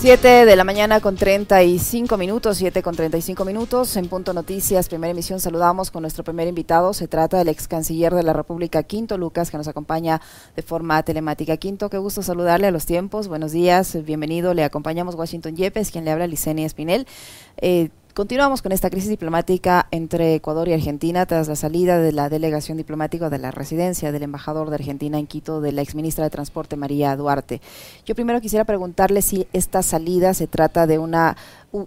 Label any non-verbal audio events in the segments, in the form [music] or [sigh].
7 de la mañana con 35 minutos, 7 con 35 minutos. En Punto Noticias, primera emisión, saludamos con nuestro primer invitado. Se trata del ex canciller de la República, Quinto Lucas, que nos acompaña de forma telemática. Quinto, qué gusto saludarle a los tiempos. Buenos días, bienvenido. Le acompañamos Washington Yepes, quien le habla, Licenia Espinel. Eh, Continuamos con esta crisis diplomática entre Ecuador y Argentina tras la salida de la delegación diplomática de la residencia del embajador de Argentina en Quito de la exministra de Transporte María Duarte. Yo primero quisiera preguntarle si esta salida se trata de una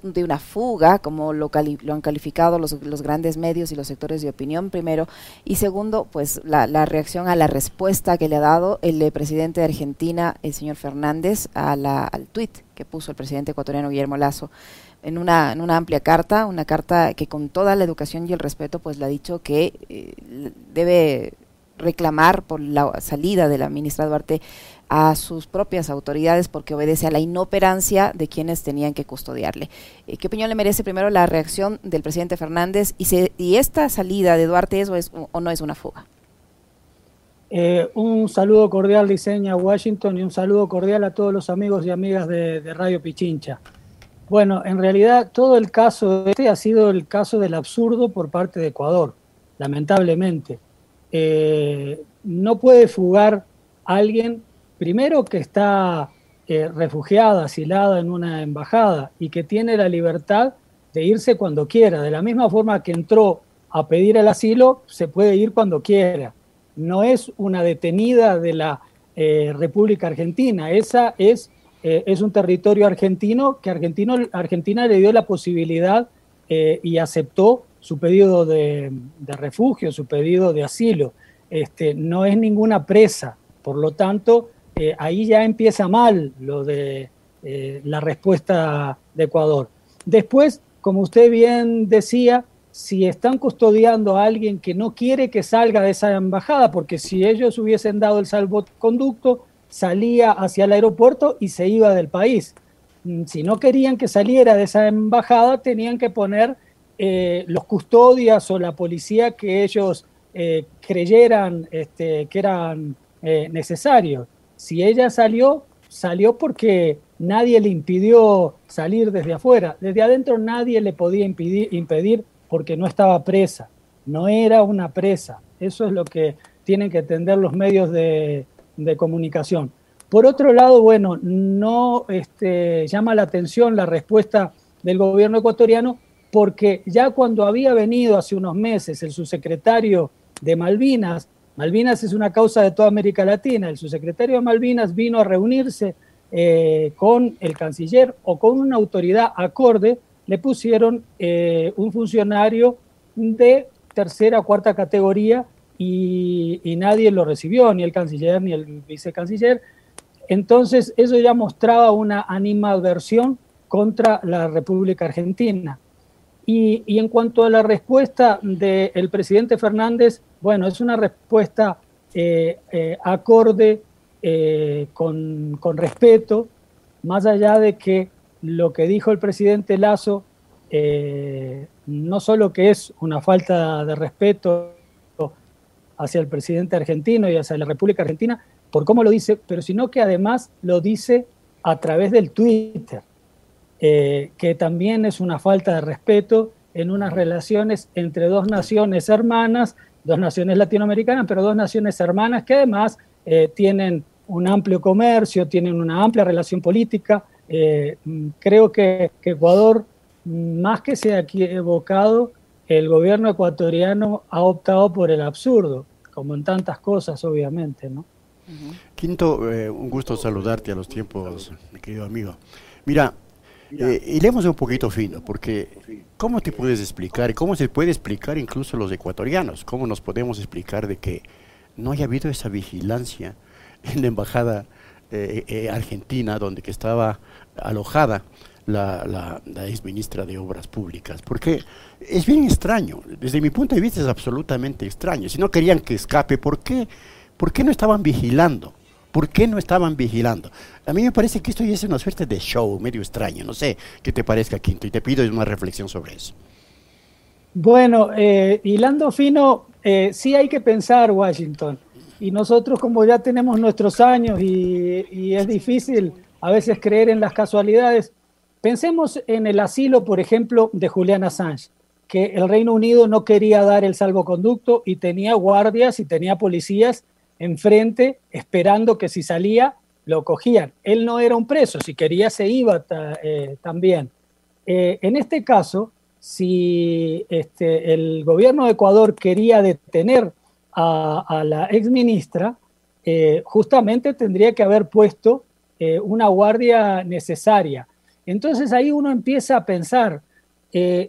de una fuga, como lo, lo han calificado los, los, grandes medios y los sectores de opinión, primero, y segundo, pues la, la, reacción a la respuesta que le ha dado el eh, presidente de Argentina, el señor Fernández, al tuit que puso el presidente ecuatoriano Guillermo Lazo en una, en una amplia carta, una carta que con toda la educación y el respeto pues le ha dicho que eh, debe reclamar por la salida de la ministra Duarte a sus propias autoridades porque obedece a la inoperancia de quienes tenían que custodiarle. Eh, ¿Qué opinión le merece primero la reacción del presidente Fernández y, se, y esta salida de Duarte es o, es o no es una fuga? Eh, un saludo cordial, diseña Washington, y un saludo cordial a todos los amigos y amigas de, de Radio Pichincha. Bueno, en realidad todo el caso este ha sido el caso del absurdo por parte de Ecuador, lamentablemente. Eh, no puede fugar alguien, primero que está eh, refugiada, asilada en una embajada y que tiene la libertad de irse cuando quiera. De la misma forma que entró a pedir el asilo, se puede ir cuando quiera. No es una detenida de la eh, República Argentina, esa es eh, es un territorio argentino que argentino, Argentina le dio la posibilidad eh, y aceptó su pedido de, refugio, su pedido de asilo. Este, no es ninguna presa, por lo tanto, eh, ahí ya empieza mal lo de la respuesta de Ecuador. Después, como usted bien decía, si están custodiando a alguien que no quiere que salga de esa embajada, porque si ellos hubiesen dado el salvoconducto, salía hacia el aeropuerto y se iba del país. Mm, si no querían que saliera de esa embajada, tenían que poner eh, los custodias o la policía que ellos eh, creyeran este, que eran eh, necesarios. Si ella salió, salió porque nadie le impidió salir desde afuera. Desde adentro nadie le podía impedir, impedir porque no estaba presa. No era una presa. Eso es lo que tienen que entender los medios de, de comunicación. Por otro lado, bueno, no este, llama la atención la respuesta del gobierno ecuatoriano porque ya cuando había venido hace unos meses el subsecretario de Malvinas, Malvinas es una causa de toda América Latina, el subsecretario de Malvinas vino a reunirse eh, con el canciller o con una autoridad acorde, le pusieron eh, un funcionario de tercera o cuarta categoría y, nadie lo recibió, ni el canciller ni el vicecanciller. Entonces, eso ya mostraba una animadversión contra la República Argentina. Y, en cuanto a la respuesta del presidente Fernández, bueno, es una respuesta eh, eh, acorde, eh, con, con, respeto, más allá de que lo que dijo el presidente Lazo no solo que es una falta de respeto hacia el presidente argentino y hacia la República Argentina por cómo lo dice, pero sino que además lo dice a través del Twitter, eh, que también es una falta de respeto en unas relaciones entre dos naciones hermanas, dos naciones latinoamericanas, pero dos naciones hermanas que además eh, tienen un amplio comercio, tienen una amplia relación política. Eh, creo que, Ecuador, más que se ha equivocado, el gobierno ecuatoriano ha optado por el absurdo como en tantas cosas, obviamente, ¿no? Quinto, eh, un gusto saludarte a los tiempos, mi querido amigo. Mira, eh, iremos un poquito fino, porque ¿cómo te puedes explicar, cómo se puede explicar incluso los ecuatorianos, cómo nos podemos explicar de que no haya habido esa vigilancia en la embajada eh, eh, argentina, donde que estaba alojada la, la, la ex ministra de Obras Públicas, porque es bien extraño, desde mi punto de vista es absolutamente extraño. Si no querían que escape, ¿por qué, ¿por qué no estaban vigilando? ¿Por qué no estaban vigilando? A mí me parece que esto ya es una suerte de show medio extraño. No sé qué te parezca, Quinto, y te pido una reflexión sobre eso. Bueno, eh, hilando fino, eh, sí hay que pensar, Washington. Y nosotros, como ya tenemos nuestros años y, y es difícil a veces creer en las casualidades. Pensemos en el asilo, por ejemplo, de Julian Assange, que el Reino Unido no quería dar el salvoconducto y tenía guardias y tenía policías enfrente esperando que si salía lo cogían. Él no era un preso, si quería se iba eh, también. Eh, en este caso, si este, el gobierno de Ecuador quería detener a, la ex ministra, eh, justamente tendría que haber puesto una guardia necesaria. Entonces ahí uno empieza a pensar,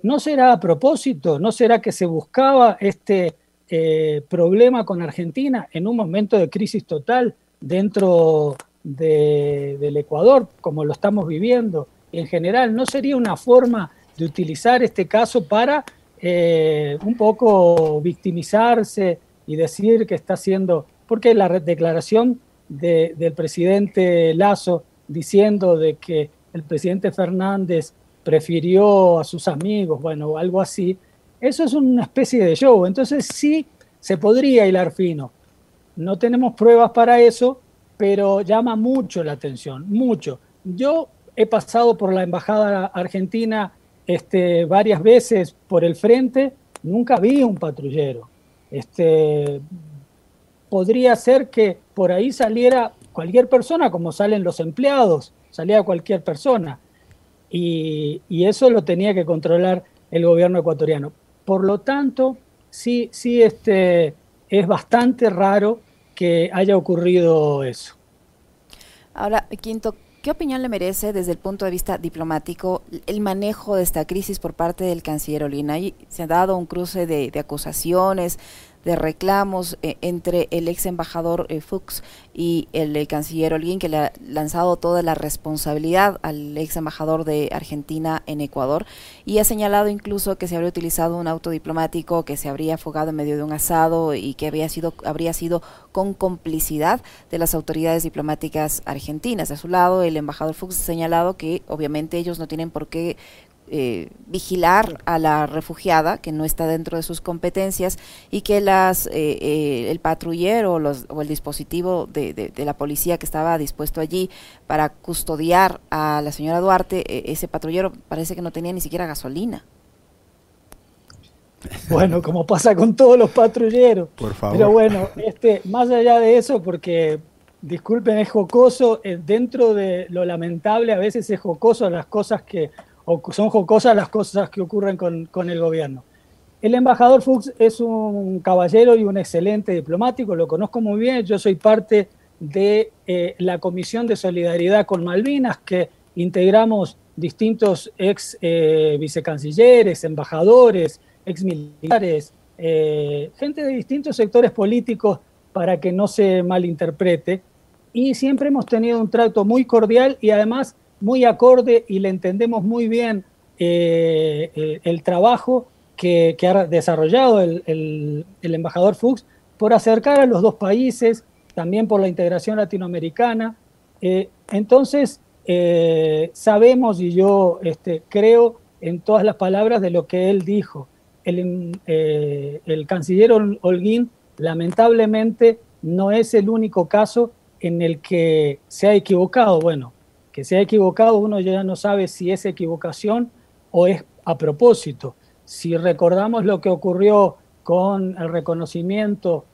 ¿no será a propósito? ¿No será que se buscaba este problema con Argentina en un momento de crisis total dentro del Ecuador, como lo estamos viviendo en general, ¿no sería una forma de utilizar este caso para eh, un poco victimizarse y decir que está haciendo, porque la declaración del presidente Lazo diciendo de que el presidente Fernández prefirió a sus amigos, bueno, algo así, eso es una especie de show, entonces sí se podría hilar fino. No tenemos pruebas para eso, pero llama mucho la atención, mucho. Yo he pasado por la embajada argentina este, varias veces por el frente, nunca vi un patrullero. Este, podría ser que por ahí saliera cualquier persona, como salen los empleados, salía cualquier persona. Y, y, eso lo tenía que controlar el gobierno ecuatoriano. Por lo tanto, sí, sí este, es bastante raro que haya ocurrido eso. Ahora, Quinto, ¿qué opinión le merece desde el punto de vista diplomático el manejo de esta crisis por parte del canciller Olina? se ha dado un cruce de acusaciones, de reclamos eh, entre el ex embajador eh, Fuchs y el, canciller Holguín, que le ha lanzado toda la responsabilidad al ex embajador de Argentina en Ecuador y ha señalado incluso que se habría utilizado un auto diplomático que se habría afogado en medio de un asado y que había sido, habría sido con complicidad de las autoridades diplomáticas argentinas. De su lado, el embajador Fuchs ha señalado que obviamente ellos no tienen por qué eh, vigilar a la refugiada que no está dentro de sus competencias y que las eh, eh, el patrullero o, el dispositivo de, la policía que estaba dispuesto allí para custodiar a la señora Duarte ese patrullero parece que no tenía ni siquiera gasolina. [laughs] Bueno como pasa con todos los patrulleros. Por favor. pero bueno este más allá de eso porque disculpen es jocoso dentro de lo lamentable a veces es jocoso las cosas que o son jocosas las cosas que ocurren con, el gobierno. El embajador Fuchs es un caballero y un excelente diplomático, lo conozco muy bien, yo soy parte de eh, la Comisión de Solidaridad con Malvinas, que integramos distintos ex eh, vicecancilleres, embajadores, ex militares, eh, gente de distintos sectores políticos para que no se malinterprete. Y siempre hemos tenido un trato muy cordial y además muy acorde y le entendemos muy bien eh, eh, el trabajo que, ha desarrollado el, embajador Fuchs por acercar a los dos países, también por la integración latinoamericana. Eh, entonces, sabemos y yo este, creo en todas las palabras de lo que él dijo. El, el canciller Holguín lamentablemente no es el único caso en el que se ha equivocado. Bueno, que se ha equivocado, uno ya no sabe si es equivocación o es a propósito. Si recordamos lo que ocurrió con el reconocimiento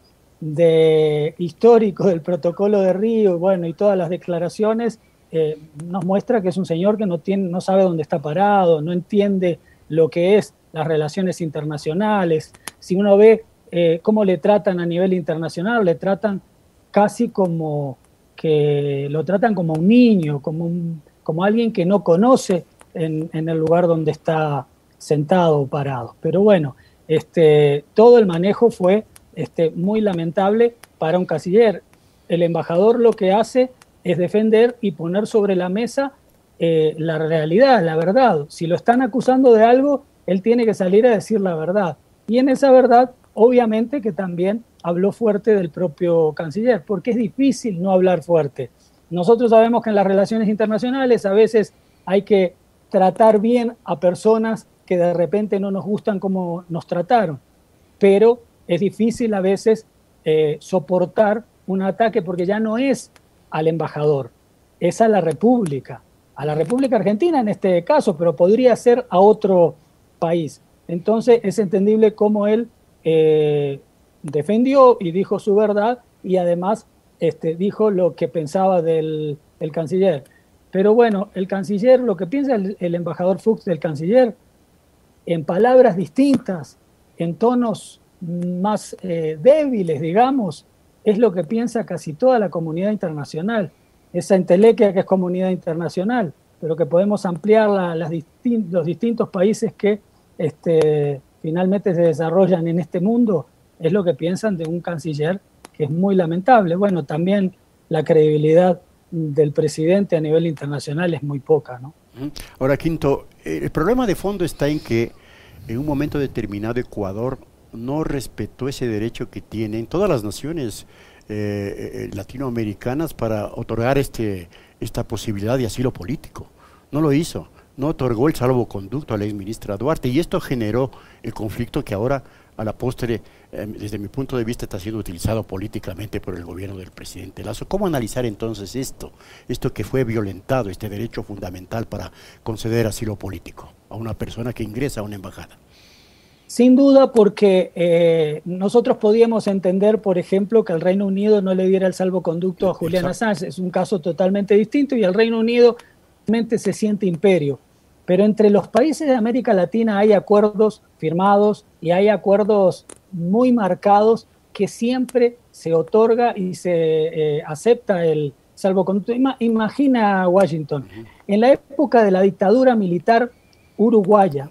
histórico del protocolo de Río, bueno, y todas las declaraciones, eh, nos muestra que es un señor que no, tiene, no sabe dónde está parado, no entiende lo que es las relaciones internacionales. Si uno ve eh, cómo le tratan a nivel internacional, le tratan casi como que lo tratan como un niño, como, como alguien que no conoce en, el lugar donde está sentado o parado. Pero bueno, este, todo el manejo fue este, muy lamentable para un canciller. El embajador lo que hace es defender y poner sobre la mesa eh, la realidad, la verdad. Si lo están acusando de algo, él tiene que salir a decir la verdad. Y en esa verdad, obviamente que también habló fuerte del propio canciller, porque es difícil no hablar fuerte. Nosotros sabemos que en las relaciones internacionales a veces hay que tratar bien a personas que de repente no nos gustan como nos trataron, pero es difícil a veces eh, soportar un ataque porque ya no es al embajador, es a la República, a la República Argentina en este caso, pero podría ser a otro país. Entonces es entendible cómo él eh, defendió y dijo su verdad y además este, dijo lo que pensaba del, canciller. Pero bueno, el canciller, lo que piensa el, embajador Fuchs del canciller, en palabras distintas, en tonos más eh, débiles, digamos, es lo que piensa casi toda la comunidad internacional. Esa entelequia que es comunidad internacional, pero que podemos ampliar las los distintos países que este, finalmente se desarrollan en este mundo, es lo que piensan de un canciller que es muy lamentable. Bueno, también la credibilidad del presidente a nivel internacional es muy poca, ¿no? Ahora, Quinto, el problema de fondo está en que en un momento determinado Ecuador no respetó ese derecho que tienen todas las naciones eh, eh, latinoamericanas para otorgar este, esta posibilidad de asilo político. No lo hizo, no otorgó el salvoconducto a la exministra Duarte y esto generó el conflicto que ahora a la postre, em, desde mi punto de vista, está siendo utilizado políticamente por el gobierno del presidente Lazo. ¿Cómo analizar entonces esto, esto que fue violentado, este derecho fundamental para conceder asilo político a una persona que ingresa a una embajada? Sin duda, porque eh, nosotros podíamos entender, por ejemplo, que el Reino Unido no le diera el salvoconducto a Julián Assange. Es un caso totalmente distinto y el Reino Unido realmente se siente imperio. Pero entre los países de América Latina hay acuerdos firmados y hay acuerdos muy marcados que siempre se otorga y se eh, acepta el salvoconducto. Imagina Washington, en la época de la dictadura militar uruguaya,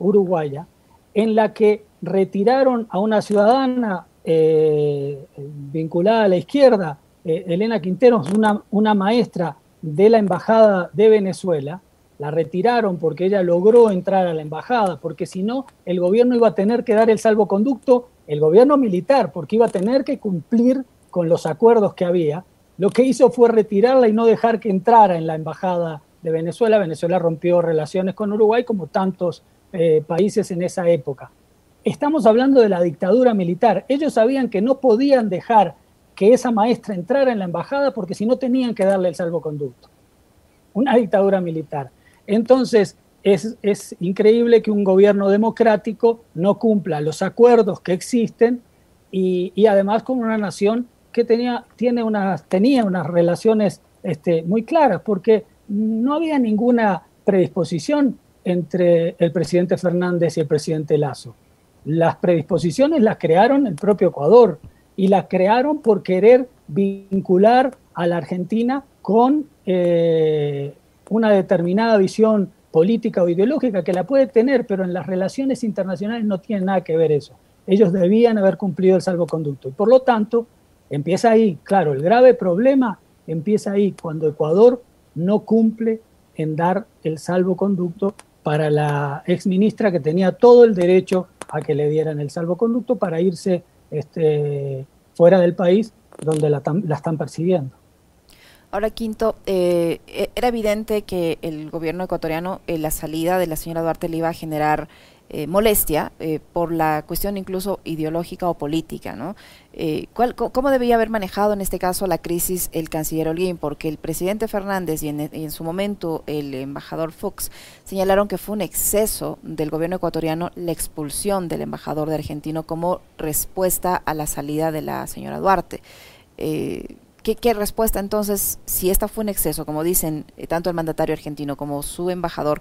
uruguaya en la que retiraron a una ciudadana eh, vinculada a la izquierda, eh, Elena Quinteros, una, una maestra de la Embajada de Venezuela, la retiraron porque ella logró entrar a la embajada, porque si no, el gobierno iba a tener que dar el salvoconducto, el gobierno militar, porque iba a tener que cumplir con los acuerdos que había. Lo que hizo fue retirarla y no dejar que entrara en la embajada de Venezuela. Venezuela rompió relaciones con Uruguay como tantos eh, países en esa época. Estamos hablando de la dictadura militar. Ellos sabían que no podían dejar que esa maestra entrara en la embajada porque si no tenían que darle el salvoconducto. Una dictadura militar. Entonces, es, es, increíble que un gobierno democrático no cumpla los acuerdos que existen y, y además con una nación que tenía, tiene unas, tenía unas relaciones este, muy claras, porque no había ninguna predisposición entre el presidente Fernández y el presidente Lazo. Las predisposiciones las crearon el propio Ecuador y las crearon por querer vincular a la Argentina con eh, una determinada visión política o ideológica que la puede tener, pero en las relaciones internacionales no tiene nada que ver eso. Ellos debían haber cumplido el salvoconducto. Y por lo tanto, empieza ahí, claro, el grave problema empieza ahí, cuando Ecuador no cumple en dar el salvoconducto para la exministra que tenía todo el derecho a que le dieran el salvoconducto para irse este, fuera del país donde la, están persiguiendo. Ahora, Quinto, eh, e-, era evidente que el gobierno ecuatoriano, en la salida de la señora Duarte le iba a generar eh, molestia eh, por la cuestión incluso ideológica o política, ¿no? Eh, ¿Cómo debía haber manejado en este caso la crisis el canciller Holguín? Porque el presidente Fernández y en, su momento el embajador Fox señalaron que fue un exceso del gobierno ecuatoriano la expulsión del embajador de argentino como respuesta a la salida de la señora Duarte. ¿Qué, ¿qué, respuesta entonces, si esta fue un exceso, como dicen tanto el mandatario argentino como su embajador,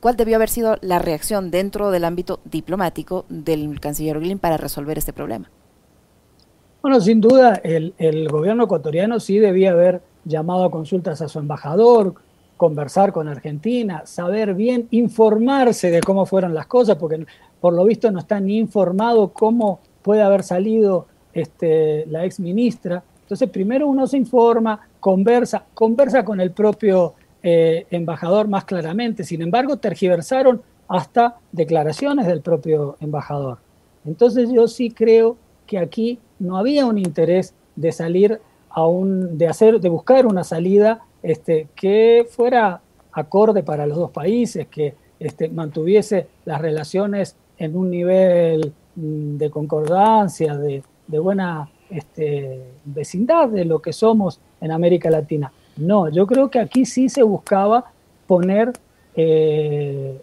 ¿Cuál debió haber sido la reacción dentro del ámbito diplomático del canciller Glynn para resolver este problema? Bueno, sin duda, el, gobierno ecuatoriano sí debía haber llamado a consultas a su embajador, conversar con Argentina, saber bien, informarse de cómo fueron las cosas, porque por lo visto no está ni informado cómo puede haber salido este, la ex ministra. Entonces, primero uno se informa, conversa, conversa con el propio eh, embajador más claramente. Sin embargo, tergiversaron hasta declaraciones del propio embajador. Entonces yo sí creo que aquí no había un interés de salir a un, de hacer, de buscar una salida este, que fuera acorde para los dos países, que este, mantuviese las relaciones en un nivel mm, de concordancia, de, buena este, vecindad de lo que somos en América Latina. No, yo creo que aquí sí se buscaba poner, eh,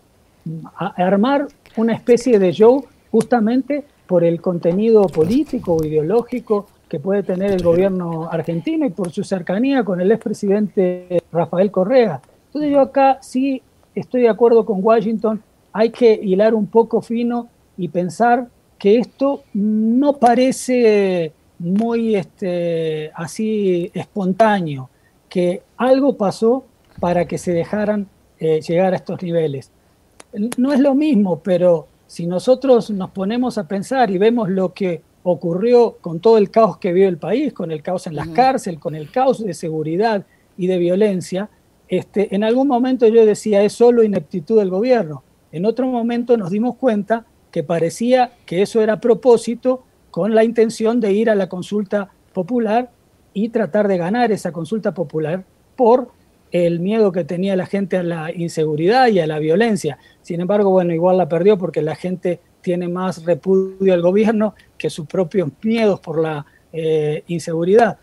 armar una especie de show justamente por el contenido político o ideológico que puede tener el gobierno argentino y por su cercanía con el expresidente Rafael Correa. Entonces yo acá sí estoy de acuerdo con Washington, hay que hilar un poco fino y pensar que esto no parece muy este, así espontáneo, que algo pasó para que se dejaran eh, llegar a estos niveles. No es lo mismo, pero si nosotros nos ponemos a pensar y vemos lo que ocurrió con todo el caos que vio el país, con el caos en las cárceles, con el caos de seguridad y de violencia, este, en algún momento yo decía, es solo ineptitud del gobierno. En otro momento nos dimos cuenta que parecía que eso era propósito con la intención de ir a la consulta popular y tratar de ganar esa consulta popular por el miedo que tenía la gente a la inseguridad y a la violencia. Sin embargo, bueno, igual la perdió porque la gente tiene más repudio al gobierno que sus propios miedos por la eh, inseguridad.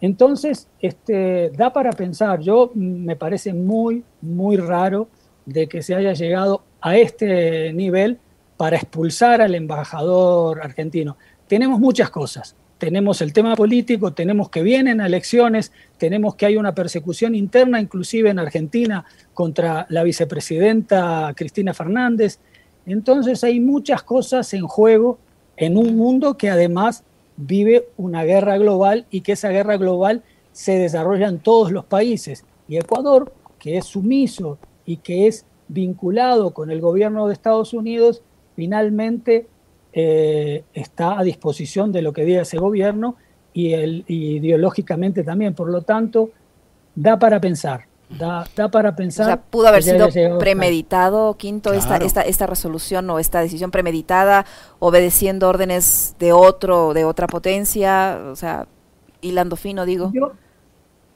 Entonces, este, da para pensar, yo mm, me parece muy, muy raro de que se haya llegado a este nivel para expulsar al embajador argentino. Tenemos muchas cosas. Tenemos el tema político, tenemos que vienen elecciones, tenemos que hay una persecución interna, inclusive en Argentina, contra la vicepresidenta Cristina Fernández. Entonces hay muchas cosas en juego en un mundo que además vive una guerra global y que esa guerra global se desarrolla en todos los países. Y Ecuador, que es sumiso y que es vinculado con el gobierno de Estados Unidos, finalmente eh, está a disposición de lo que diga ese gobierno y, el, ideológicamente también. Por lo tanto, da para pensar. Da, para pensar. O sea, pudo haber sido premeditado, Quinto, esta, esta, esta resolución o esta decisión premeditada, obedeciendo órdenes de otro, de otra potencia, o sea, hilando fino, digo. Yo,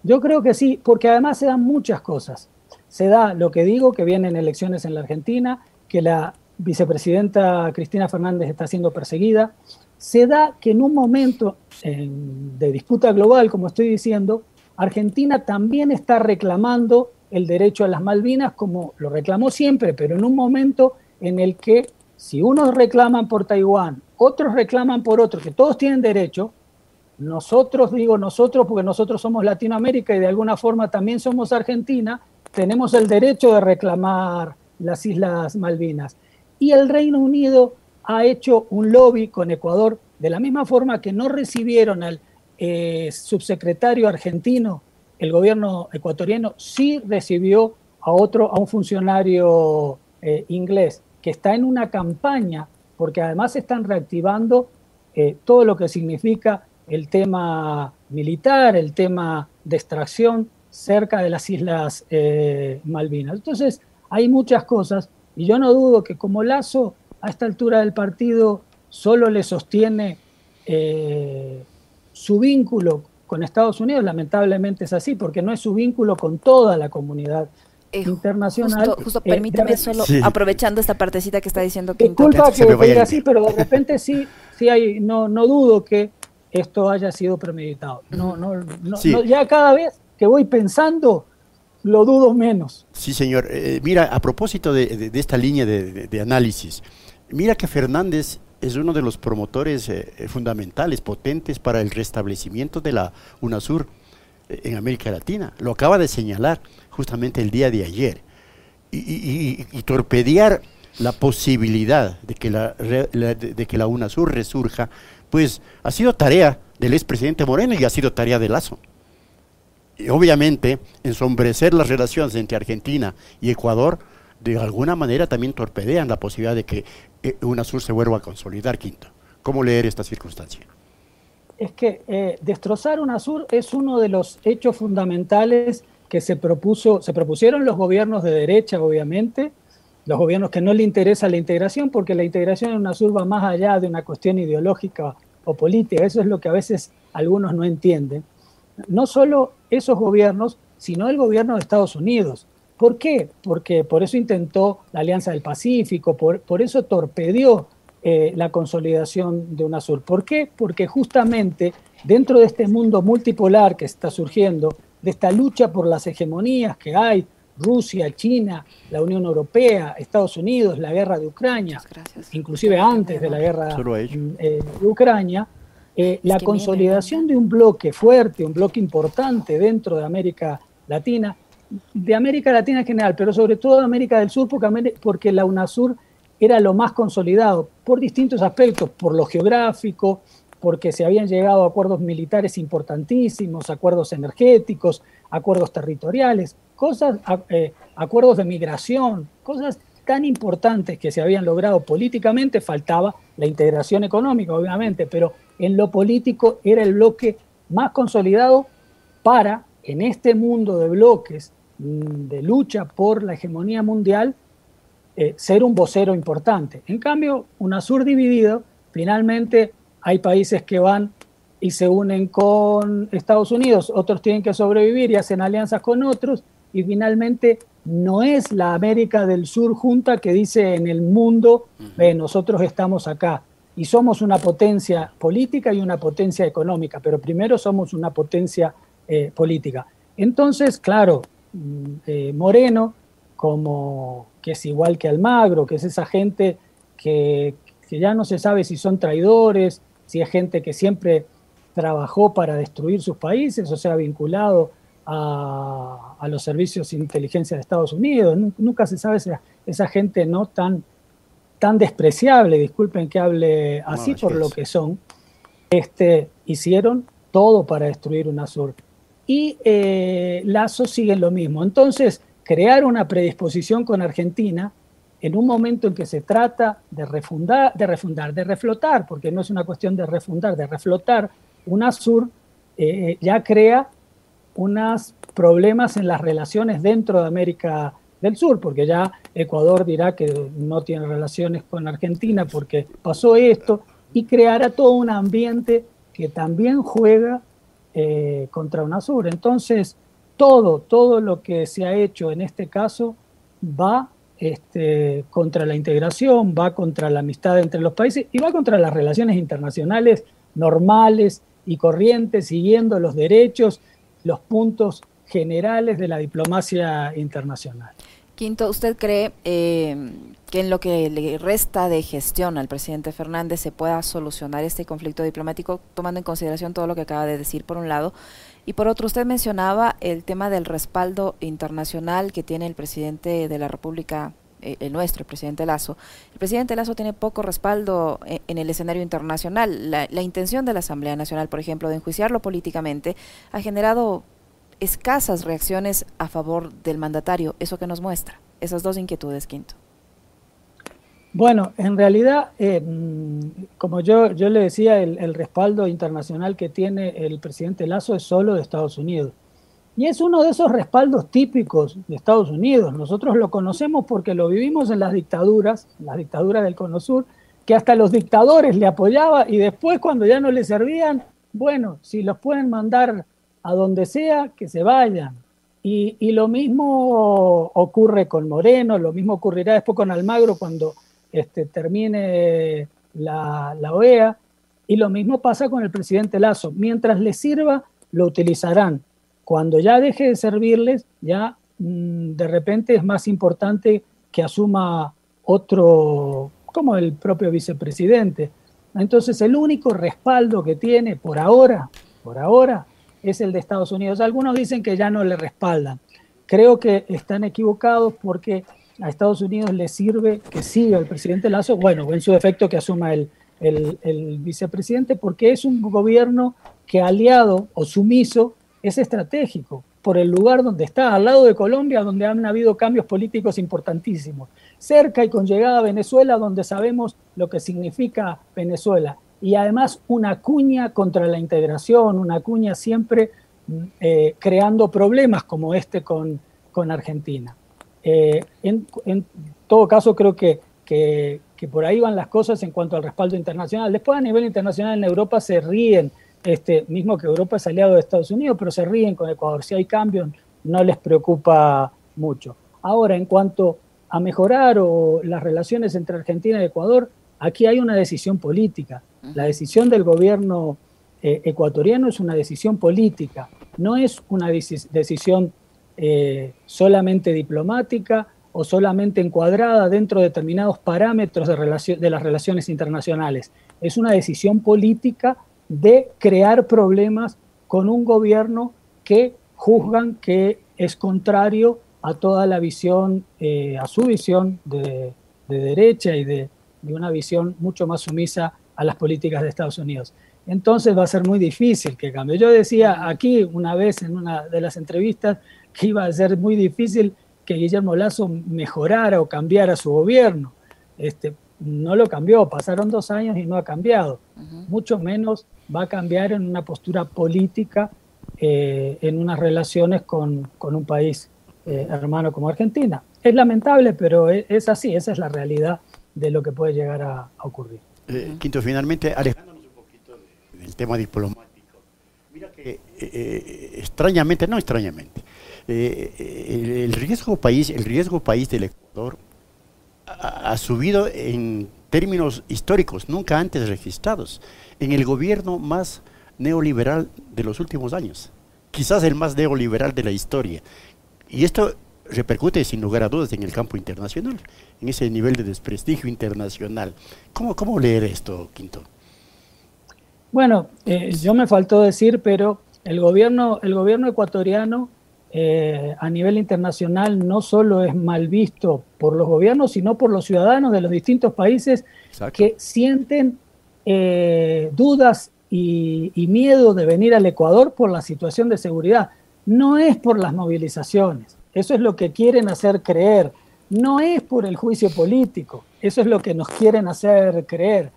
yo creo que sí, porque además se dan muchas cosas. Se da lo que digo, que vienen elecciones en la Argentina, que la vicepresidenta Cristina Fernández está siendo perseguida. Se da que en un momento de disputa global, como estoy diciendo, Argentina también está reclamando el derecho a las Malvinas como lo reclamó siempre, pero en un momento en el que si unos reclaman por Taiwán, otros reclaman por otros, que todos tienen derecho, nosotros, digo nosotros porque nosotros somos Latinoamérica y de alguna forma también somos Argentina, tenemos el derecho de reclamar las Islas Malvinas. Y el Reino Unido ha hecho un lobby con Ecuador de la misma forma que no recibieron al eh, subsecretario argentino, el gobierno ecuatoriano sí recibió a otro, a un funcionario eh, inglés que está en una campaña, porque además están reactivando eh, todo lo que significa el tema militar, el tema de extracción cerca de las Islas Malvinas. Entonces, hay muchas cosas y yo no dudo que como Lazo a esta altura del partido solo le sostiene su vínculo con Estados Unidos, lamentablemente es así, porque no es su vínculo con toda la comunidad eh, internacional. Justo, eh, permíteme solo, aprovechando esta partecita que está diciendo que Disculpa que diga así, pero de [laughs] repente sí, sí hay, no, no dudo que esto haya sido premeditado. No, no, no, ya cada vez que voy pensando, lo dudo menos. Sí, señor. Eh, mira, a propósito de, esta línea de, análisis, mira que Fernández es uno de los promotores eh, eh, fundamentales, potentes para el restablecimiento de la UNASUR en América Latina. Lo acaba de señalar justamente el día de ayer. Y, torpedear la posibilidad de que la, de que la UNASUR resurja, pues ha sido tarea del expresidente Moreno y ha sido tarea de Lazo. Obviamente, ensombrecer las relaciones entre Argentina y Ecuador de alguna manera también torpedean la posibilidad de que eh, UNASUR se vuelva a consolidar, Quinto. ¿Cómo leer esta circunstancia? Es que eh, destrozar UNASUR es uno de los hechos fundamentales que se propuso, se propusieron los gobiernos de derecha, obviamente, los gobiernos que no le interesa la integración, porque la integración en UNASUR va más allá de una cuestión ideológica o política. Eso es lo que a veces algunos no entienden. No solo esos gobiernos, sino el gobierno de Estados Unidos. ¿Por qué? Porque por eso intentó la Alianza del Pacífico, por, eso torpedió eh, la consolidación de UNASUR. ¿Por qué? Porque justamente dentro de este mundo multipolar que está surgiendo, de esta lucha por las hegemonías que hay, Rusia, China, la Unión Europea, Estados Unidos, la guerra de Ucrania, inclusive antes de la guerra eh, de Ucrania, eh, la consolidación de un bloque fuerte, un bloque importante dentro de América Latina, de América Latina en general, pero sobre todo de América del Sur, porque, porque la UNASUR era lo más consolidado por distintos aspectos, por lo geográfico, porque se habían llegado a acuerdos militares importantísimos, acuerdos energéticos, acuerdos territoriales, cosas, eh, acuerdos de migración, cosas tan importantes que se habían logrado políticamente, faltaba la integración económica, obviamente, pero en lo político era el bloque más consolidado para, en este mundo de bloques mm, de lucha por la hegemonía mundial, eh, ser un vocero importante. En cambio, UNASUR dividido, finalmente hay países que van y se unen con Estados Unidos, otros tienen que sobrevivir y hacen alianzas con otros, y finalmente no es la América del Sur junta que dice en el mundo, nosotros estamos acá y somos una potencia política y una potencia económica, pero primero somos una potencia eh, política. Entonces, claro, mm, eh, Moreno, como que es igual que Almagro, que es esa gente que, que ya no se sabe si son traidores, si es gente que siempre trabajó para destruir sus países, o sea, vinculado a, los servicios de inteligencia de Estados Unidos. Nunca se sabe esa, esa gente no tan, tan despreciable, disculpen que hable así por lo que son, este, hicieron todo para destruir UNASUR. Y eh, Lazo sigue lo mismo. Entonces, crear una predisposición con Argentina en un momento en que se trata de refundar, de refundar, de reflotar, porque no es una cuestión de refundar, de reflotar UNASUR, eh, ya crea unos problemas en las relaciones dentro de América del Sur, porque ya Ecuador dirá que no tiene relaciones con Argentina porque pasó esto, y creará todo un ambiente que también juega eh, contra UNASUR. Entonces, todo, todo lo que se ha hecho en este caso va este, contra la integración, va contra la amistad entre los países y va contra las relaciones internacionales normales y corrientes, siguiendo los derechos los puntos generales de la diplomacia internacional. Quinto, ¿usted cree eh, que en lo que le resta de gestión al presidente Fernández se pueda solucionar este conflicto diplomático, tomando en consideración todo lo que acaba de decir por un lado? Y por otro, usted mencionaba el tema del respaldo internacional que tiene el presidente de la República el nuestro, el presidente Lazo. El presidente Lazo tiene poco respaldo eh, en, el escenario internacional. La, intención de la Asamblea Nacional, por ejemplo, de enjuiciarlo políticamente, ha generado escasas reacciones a favor del mandatario. ¿Eso que nos muestra? Esas dos inquietudes, Quinto. Bueno, en realidad, eh, como yo, yo le decía, el respaldo internacional que tiene el presidente Lazo es solo de Estados Unidos. Y es uno de esos respaldos típicos de Estados Unidos. Nosotros lo conocemos porque lo vivimos en las dictaduras, en las dictaduras del Cono Sur, que hasta los dictadores le apoyaban y después cuando ya no le servían, bueno, si los pueden mandar a donde sea, que se vayan. Y, lo mismo ocurre con Moreno, lo mismo ocurrirá después con Almagro cuando este, termine la, la OEA, y lo mismo pasa con el presidente Lazo. Mientras le sirva, lo utilizarán cuando ya deje de servirles, ya mm, de repente es más importante que asuma otro, como el propio vicepresidente. Entonces el único respaldo que tiene por ahora, por ahora, es el de Estados Unidos. Algunos dicen que ya no le respaldan. Creo que están equivocados porque a Estados Unidos le sirve que siga el presidente Lazo, bueno, en su defecto que asuma el, el vicepresidente, porque es un gobierno que aliado o sumiso es estratégico por el lugar donde está, al lado de Colombia, donde han habido cambios políticos importantísimos, cerca y con llegada a Venezuela, donde sabemos lo que significa Venezuela, y además una cuña contra la integración, una cuña siempre mm, eh, creando problemas como este con, con Argentina. Eh, en, todo caso, creo que, que, que por ahí van las cosas en cuanto al respaldo internacional. Después, a nivel internacional, en Europa se ríen este, mismo que Europa es aliado de Estados Unidos, pero se ríen con Ecuador. Si hay cambios, no les preocupa mucho. Ahora, en cuanto a mejorar o las relaciones entre Argentina y Ecuador, aquí hay una decisión política. La decisión del gobierno eh, ecuatoriano es una decisión política. no es una decisión eh, solamente diplomática o solamente encuadrada dentro de determinados parámetros de, de las relaciones internacionales. Es una decisión política de crear problemas con un gobierno que juzgan que es contrario a toda la visión, eh, a su visión de, derecha y de, una visión mucho más sumisa a las políticas de Estados Unidos. Entonces va a ser muy difícil que cambie. Yo decía aquí una vez en una de las entrevistas que iba a ser muy difícil que Guillermo Lazo mejorara o cambiara su gobierno. Este, no lo cambió, pasaron dos años y no ha cambiado. Mucho menos va a cambiar en una postura política, eh, en unas relaciones con, un país eh, hermano como Argentina. Es lamentable, pero es, así, esa es la realidad de lo que puede llegar a, ocurrir. Eh, Quinto, finalmente, alejándonos un poquito del tema diplomático, mira que extrañamente, no extrañamente, el, riesgo país, el riesgo país del Ecuador ha, subido en términos históricos, nunca antes registrados, en el gobierno más neoliberal de los últimos años, quizás el más neoliberal de la historia. Y esto repercute sin lugar a dudas en el campo internacional, en ese nivel de desprestigio internacional. ¿Cómo, cómo leer esto, Quinto? Bueno, eh, yo me faltó decir, pero el gobierno, el gobierno ecuatoriano eh, a nivel internacional no solo es mal visto por los gobiernos, sino por los ciudadanos de los distintos países que sienten eh, dudas y, miedo de venir al Ecuador por la situación de seguridad. No es por las movilizaciones, eso es lo que quieren hacer creer, no es por el juicio político, eso es lo que nos quieren hacer creer,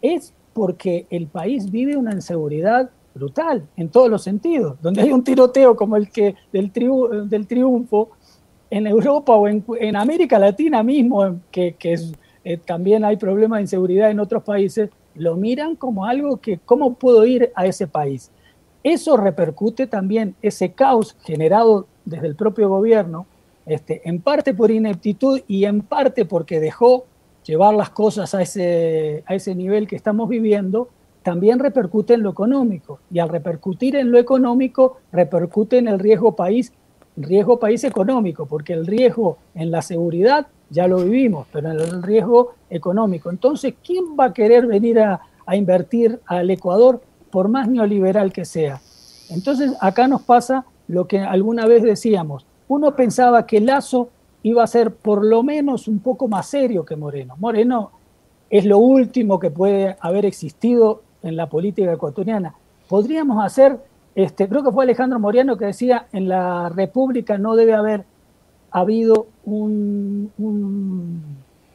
es porque el país vive una inseguridad brutal en todos los sentidos, donde hay un tiroteo como el que del, del triunfo en Europa o en, América Latina mismo, que, eh, también hay problemas de inseguridad en otros países, lo miran como algo que, ¿cómo puedo ir a ese país? Eso repercute también, ese caos generado desde el propio gobierno, este, en parte por ineptitud y en parte porque dejó llevar las cosas a ese, a ese nivel que estamos viviendo, también repercute en lo económico. Y al repercutir en lo económico, repercute en el riesgo país, riesgo país económico, porque el riesgo en la seguridad ya lo vivimos, pero en el riesgo económico. Entonces, ¿quién va a querer venir a, a invertir al Ecuador por más neoliberal que sea? Entonces, acá nos pasa lo que alguna vez decíamos. Uno pensaba que Lazo iba a ser por lo menos un poco más serio que Moreno. Moreno es lo último que puede haber existido en la política ecuatoriana. Podríamos hacer, este, creo que fue Alejandro Moriano que decía, en la República no debe haber habido un,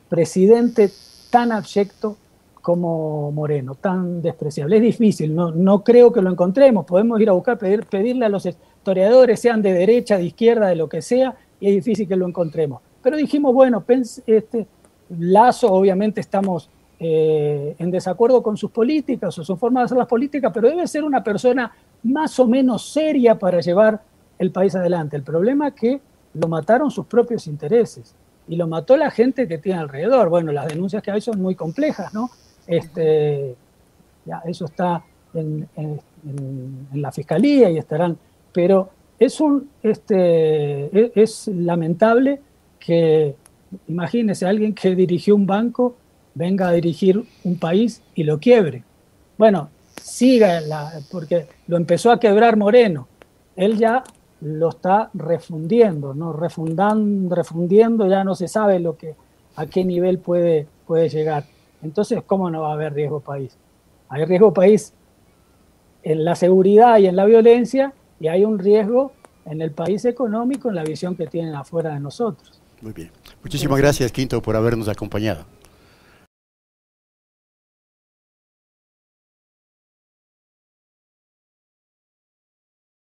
presidente tan abyecto como Moreno, tan despreciable. Es difícil, no, creo que lo encontremos. Podemos ir a buscar, pedir, pedirle a los historiadores, sean de derecha, de izquierda, de lo que sea, y es difícil que lo encontremos. Pero dijimos, bueno, este, Lazo, obviamente estamos eh, en desacuerdo con sus políticas o su forma de hacer las políticas, pero debe ser una persona más o menos seria para llevar el país adelante. El problema es que lo mataron sus propios intereses y lo mató la gente que tiene alrededor. Bueno, las denuncias que hay son muy complejas, ¿no? Este, eso está en, la fiscalía y estarán, pero es un, este, es, lamentable que, imagínese, alguien que dirigió un banco venga a dirigir un país y lo quiebre. Bueno, siga, la, porque lo empezó a quebrar Moreno. Él ya lo está refundiendo, ¿no? Refundando, refundiendo, ya no se sabe lo que, a qué nivel puede, puede llegar. Entonces, ¿cómo no va a haber riesgo país? Hay riesgo país en la seguridad y en la violencia, y hay un riesgo en el país económico, en la visión que tienen afuera de nosotros. Muy bien. Muchísimas gracias, Quinto, por habernos acompañado.